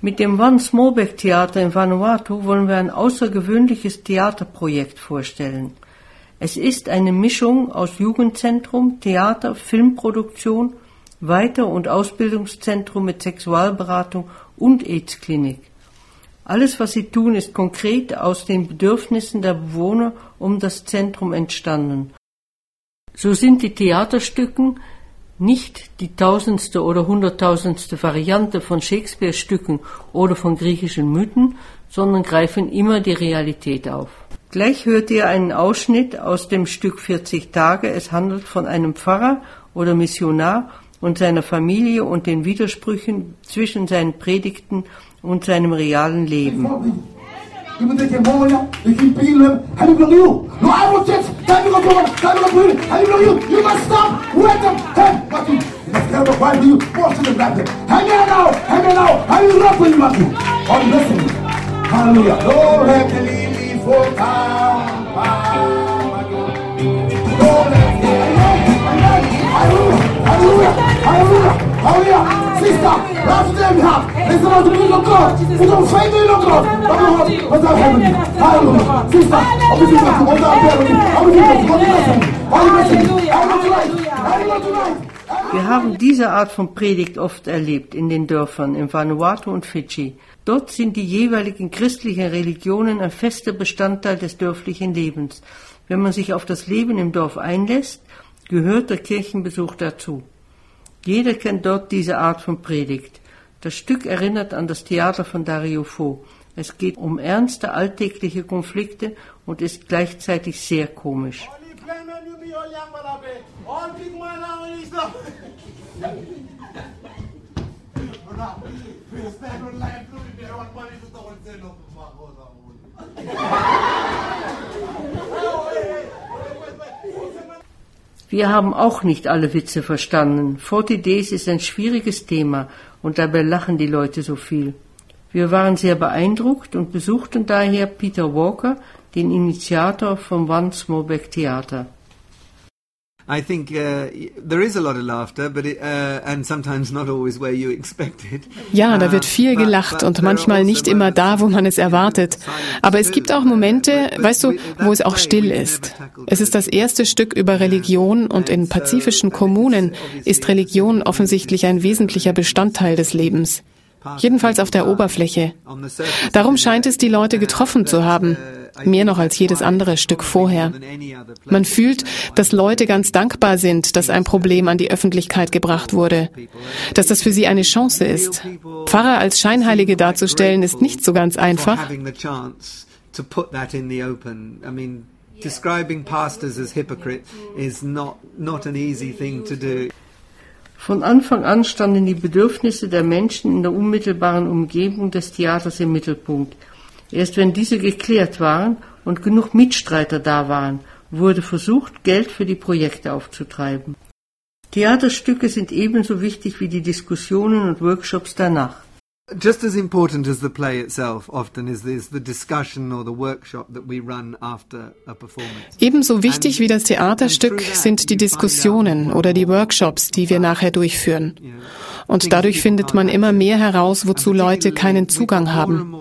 Mit dem Van Smolbeck Theater in Vanuatu wollen wir ein außergewöhnliches Theaterprojekt vorstellen. Es ist eine Mischung aus Jugendzentrum, Theater, Filmproduktion, Weiter- und Ausbildungszentrum mit Sexualberatung und AIDS-Klinik. Alles, was sie tun, ist konkret aus den Bedürfnissen der Bewohner um das Zentrum entstanden. So sind die Theaterstücken nicht die tausendste oder hunderttausendste Variante von Shakespeare-Stücken oder von griechischen Mythen, sondern greifen immer die Realität auf. Gleich hört ihr einen Ausschnitt aus dem Stück 40 Tage. Es handelt von einem Pfarrer oder Missionar und seiner Familie und den Widersprüchen zwischen seinen Predigten und seinem realen Leben. 이분 대체 뭐냐? They keep beating him. How do you belong you? No, I will teach. How do you belong? How do you belong How do you belong you? You must stop. Wait them. Hey, what you? Let's tell them why do you force them back there? Hang on now. Hang on now. How you love when you want to? Oh, listen. Hallelujah. Lord, have to leave me for time. Lord, have to Hallelujah. Hallelujah. Hallelujah. Hallelujah. Sister, that's the we have. Listen to the of God. We don't say the of God. But we have what's our heaven. Hallelujah. Sister, I'm with you. What's our heaven? I'm with you. God bless you. Hallelujah. Hallelujah. Hallelujah. Wir haben diese Art von Predigt oft erlebt in den Dörfern in Vanuatu und Fidschi. Dort sind die jeweiligen christlichen Religionen ein fester Bestandteil des dörflichen Lebens. Wenn man sich auf das Leben im Dorf einlässt, gehört der Kirchenbesuch dazu. Jeder kennt dort diese Art von Predigt. Das Stück erinnert an das Theater von Dario Fo. Es geht um ernste alltägliche Konflikte und ist gleichzeitig sehr komisch. Wir haben auch nicht alle Witze verstanden. 40 Days ist ein schwieriges Thema und dabei lachen die Leute so viel. Wir waren sehr beeindruckt und besuchten daher Peter Walker, den Initiator vom One Smallback Theater. I think uh, there is a lot of laughter, but it, uh, and sometimes not always where you expect it. Ja, da wird viel uh, gelacht und manchmal also nicht immer da, wo man es erwartet. Aber es gibt auch Momente, weißt du, wo es auch still ist. Es ist das erste Stück über Religion und in pazifischen Kommunen ist Religion offensichtlich ein wesentlicher Bestandteil des Lebens. Jedenfalls auf der Oberfläche. Darum scheint es die Leute getroffen zu haben, mehr noch als jedes andere Stück vorher. Man fühlt, dass Leute ganz dankbar sind, dass ein Problem an die Öffentlichkeit gebracht wurde, dass das für sie eine Chance ist. Pfarrer als Scheinheilige darzustellen, ist nicht so ganz einfach. Describing pastors as hypocrite is not, not an easy thing to do. Von Anfang an standen die Bedürfnisse der Menschen in der unmittelbaren Umgebung des Theaters im Mittelpunkt. Erst wenn diese geklärt waren und genug Mitstreiter da waren, wurde versucht, Geld für die Projekte aufzutreiben. Theaterstücke sind ebenso wichtig wie die Diskussionen und Workshops danach. Just as important as the play itself often is, is the discussion or the workshop that we run after a performance. Ebenso wichtig wie das Theaterstück sind die Diskussionen oder die Workshops, die wir nachher durchführen. Und dadurch findet man immer mehr heraus, wozu Leute keinen Zugang haben.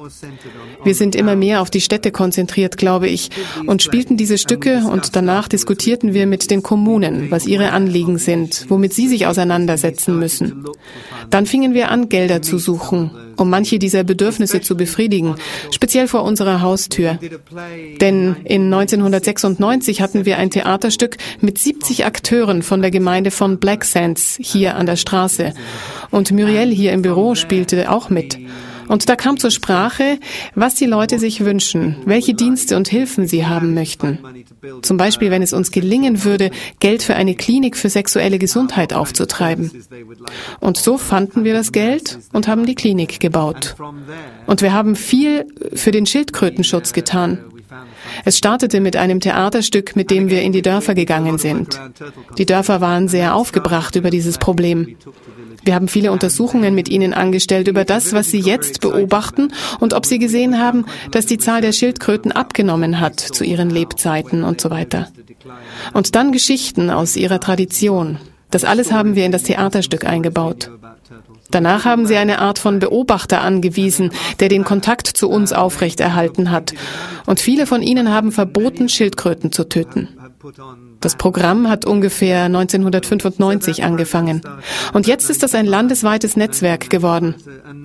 Wir sind immer mehr auf die Städte konzentriert, glaube ich, und spielten diese Stücke und danach diskutierten wir mit den Kommunen, was ihre Anliegen sind, womit sie sich auseinandersetzen müssen. Dann fingen wir an, Gelder zu suchen, um manche dieser Bedürfnisse zu befriedigen, speziell vor unserer Haustür. Denn in 1996 hatten wir ein Theaterstück mit 70 Akteuren von der Gemeinde von Black Sands hier an der Straße. Und Muriel hier im Büro spielte auch mit. Und da kam zur Sprache, was die Leute sich wünschen, welche Dienste und Hilfen sie haben möchten. Zum Beispiel, wenn es uns gelingen würde, Geld für eine Klinik für sexuelle Gesundheit aufzutreiben. Und so fanden wir das Geld und haben die Klinik gebaut. Und wir haben viel für den Schildkrötenschutz getan. Es startete mit einem Theaterstück, mit dem wir in die Dörfer gegangen sind. Die Dörfer waren sehr aufgebracht über dieses Problem. Wir haben viele Untersuchungen mit ihnen angestellt über das, was sie jetzt beobachten und ob sie gesehen haben, dass die Zahl der Schildkröten abgenommen hat zu ihren Lebzeiten und so weiter. Und dann Geschichten aus ihrer Tradition. Das alles haben wir in das Theaterstück eingebaut. Danach haben sie eine Art von Beobachter angewiesen, der den Kontakt zu uns aufrechterhalten hat. Und viele von ihnen haben verboten, Schildkröten zu töten. Das Programm hat ungefähr 1995 angefangen. Und jetzt ist das ein landesweites Netzwerk geworden.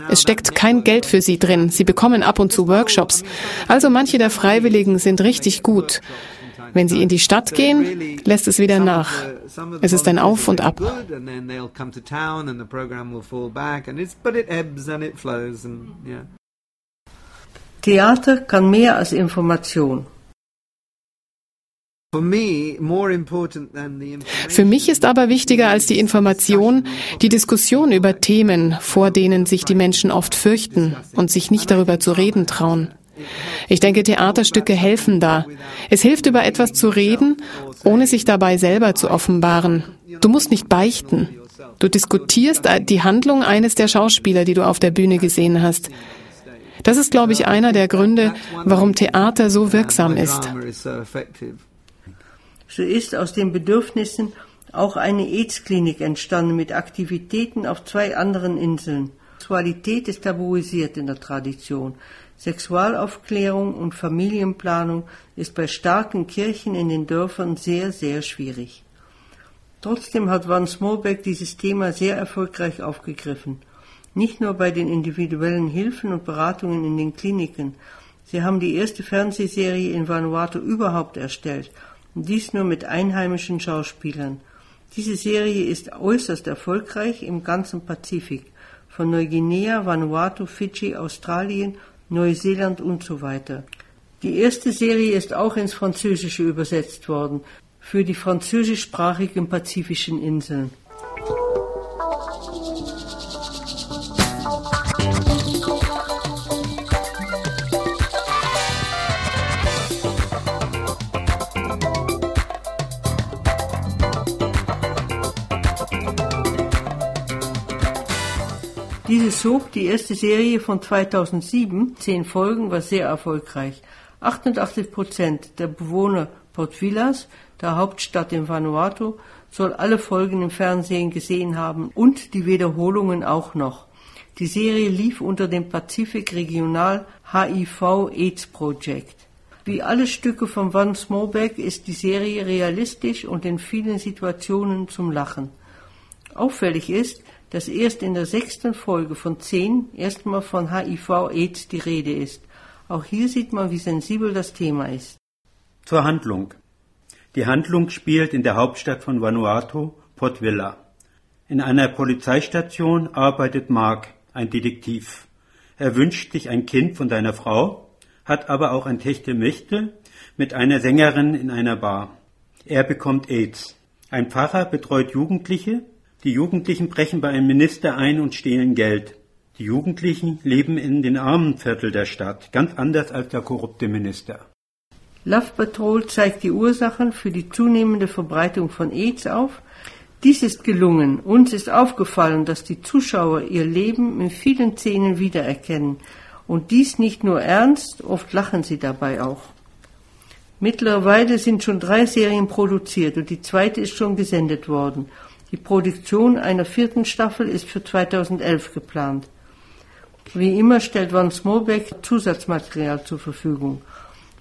Es steckt kein Geld für sie drin. Sie bekommen ab und zu Workshops. Also manche der Freiwilligen sind richtig gut. Wenn sie in die Stadt gehen, lässt es wieder nach. Es ist ein Auf und Ab. Theater kann mehr als Information. Für mich ist aber wichtiger als die Information die Diskussion über Themen, vor denen sich die Menschen oft fürchten und sich nicht darüber zu reden trauen. Ich denke, Theaterstücke helfen da. Es hilft, über etwas zu reden, ohne sich dabei selber zu offenbaren. Du musst nicht beichten. Du diskutierst die Handlung eines der Schauspieler, die du auf der Bühne gesehen hast. Das ist, glaube ich, einer der Gründe, warum Theater so wirksam ist. So ist aus den Bedürfnissen auch eine AIDS-Klinik entstanden mit Aktivitäten auf zwei anderen Inseln. Sexualität ist tabuisiert in der Tradition. Sexualaufklärung und Familienplanung ist bei starken Kirchen in den Dörfern sehr, sehr schwierig. Trotzdem hat Van Smolbeck dieses Thema sehr erfolgreich aufgegriffen. Nicht nur bei den individuellen Hilfen und Beratungen in den Kliniken. Sie haben die erste Fernsehserie in Vanuatu überhaupt erstellt und dies nur mit einheimischen Schauspielern. Diese Serie ist äußerst erfolgreich im ganzen Pazifik, von Neuguinea, Vanuatu, Fidschi, Australien, Neuseeland und so weiter. Die erste Serie ist auch ins Französische übersetzt worden, für die französischsprachigen pazifischen Inseln. Diese Soap, die erste Serie von 2007, zehn Folgen, war sehr erfolgreich. 88 Prozent der Bewohner Port Villas, der Hauptstadt in Vanuatu, soll alle Folgen im Fernsehen gesehen haben und die Wiederholungen auch noch. Die Serie lief unter dem Pazifik Regional HIV AIDS Project. Wie alle Stücke von Van Smolbeck ist die Serie realistisch und in vielen Situationen zum Lachen. Auffällig ist, dass erst in der sechsten Folge von zehn erstmal von HIV-Aids die Rede ist. Auch hier sieht man, wie sensibel das Thema ist. Zur Handlung. Die Handlung spielt in der Hauptstadt von Vanuatu, Port Vila. In einer Polizeistation arbeitet Mark, ein Detektiv. Er wünscht sich ein Kind von seiner Frau, hat aber auch ein Techtelmächte mit einer Sängerin in einer Bar. Er bekommt AIDS. Ein Pfarrer betreut Jugendliche, die Jugendlichen brechen bei einem Minister ein und stehlen Geld. Die Jugendlichen leben in den armen Viertel der Stadt, ganz anders als der korrupte Minister. Love Patrol zeigt die Ursachen für die zunehmende Verbreitung von AIDS auf. Dies ist gelungen. Uns ist aufgefallen, dass die Zuschauer ihr Leben in vielen Szenen wiedererkennen. Und dies nicht nur ernst, oft lachen sie dabei auch. Mittlerweile sind schon drei Serien produziert und die zweite ist schon gesendet worden. Die Produktion einer vierten Staffel ist für 2011 geplant. Wie immer stellt Van Smolbeck Zusatzmaterial zur Verfügung.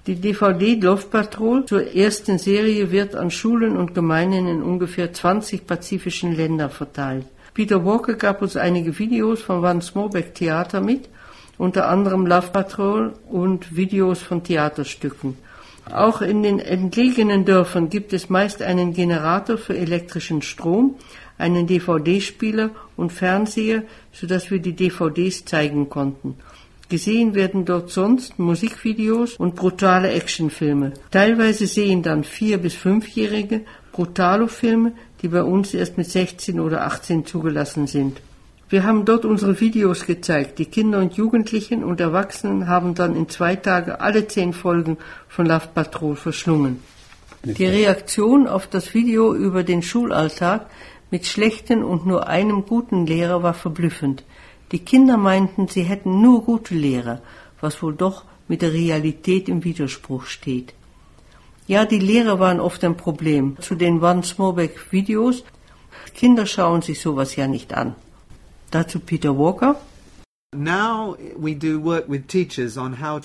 Die DVD Love Patrol zur ersten Serie wird an Schulen und Gemeinden in ungefähr 20 pazifischen Ländern verteilt. Peter Walker gab uns einige Videos von Van Smolbeck Theater mit, unter anderem Love Patrol und Videos von Theaterstücken. Auch in den entlegenen Dörfern gibt es meist einen Generator für elektrischen Strom, einen DVD-Spieler und Fernseher, sodass wir die DVDs zeigen konnten. Gesehen werden dort sonst Musikvideos und brutale Actionfilme. Teilweise sehen dann vier bis fünfjährige Brutalo-Filme, die bei uns erst mit 16 oder 18 zugelassen sind. Wir haben dort unsere Videos gezeigt. Die Kinder und Jugendlichen und Erwachsenen haben dann in zwei Tagen alle zehn Folgen von Love Patrol verschlungen. Die Reaktion auf das Video über den Schulalltag mit schlechten und nur einem guten Lehrer war verblüffend. Die Kinder meinten, sie hätten nur gute Lehrer, was wohl doch mit der Realität im Widerspruch steht. Ja, die Lehrer waren oft ein Problem. Zu den Van Smolbeck Videos. Kinder schauen sich sowas ja nicht an. Dazu Peter Walker.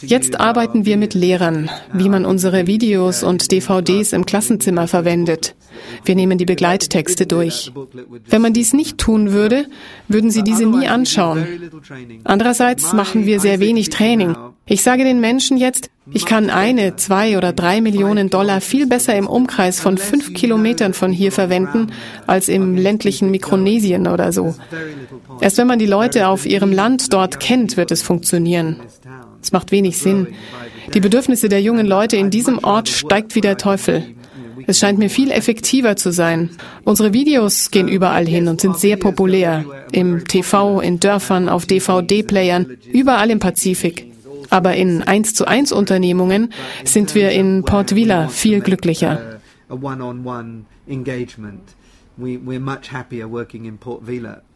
Jetzt arbeiten wir mit Lehrern, wie man unsere Videos und DVDs im Klassenzimmer verwendet. Wir nehmen die Begleittexte durch. Wenn man dies nicht tun würde, würden sie diese nie anschauen. Andererseits machen wir sehr wenig Training. Ich sage den Menschen jetzt, ich kann eine, zwei oder drei Millionen Dollar viel besser im Umkreis von fünf Kilometern von hier verwenden, als im ländlichen Mikronesien oder so. Erst wenn man die Leute auf ihrem Land dort kennt, wird es funktionieren. Es macht wenig Sinn. Die Bedürfnisse der jungen Leute in diesem Ort steigt wie der Teufel. Es scheint mir viel effektiver zu sein. Unsere Videos gehen überall hin und sind sehr populär. Im TV, in Dörfern, auf DVD-Playern, überall im Pazifik. Aber in 1 zu 1 Unternehmungen sind wir in Port Vila viel glücklicher. We're much happier working in Port Vila.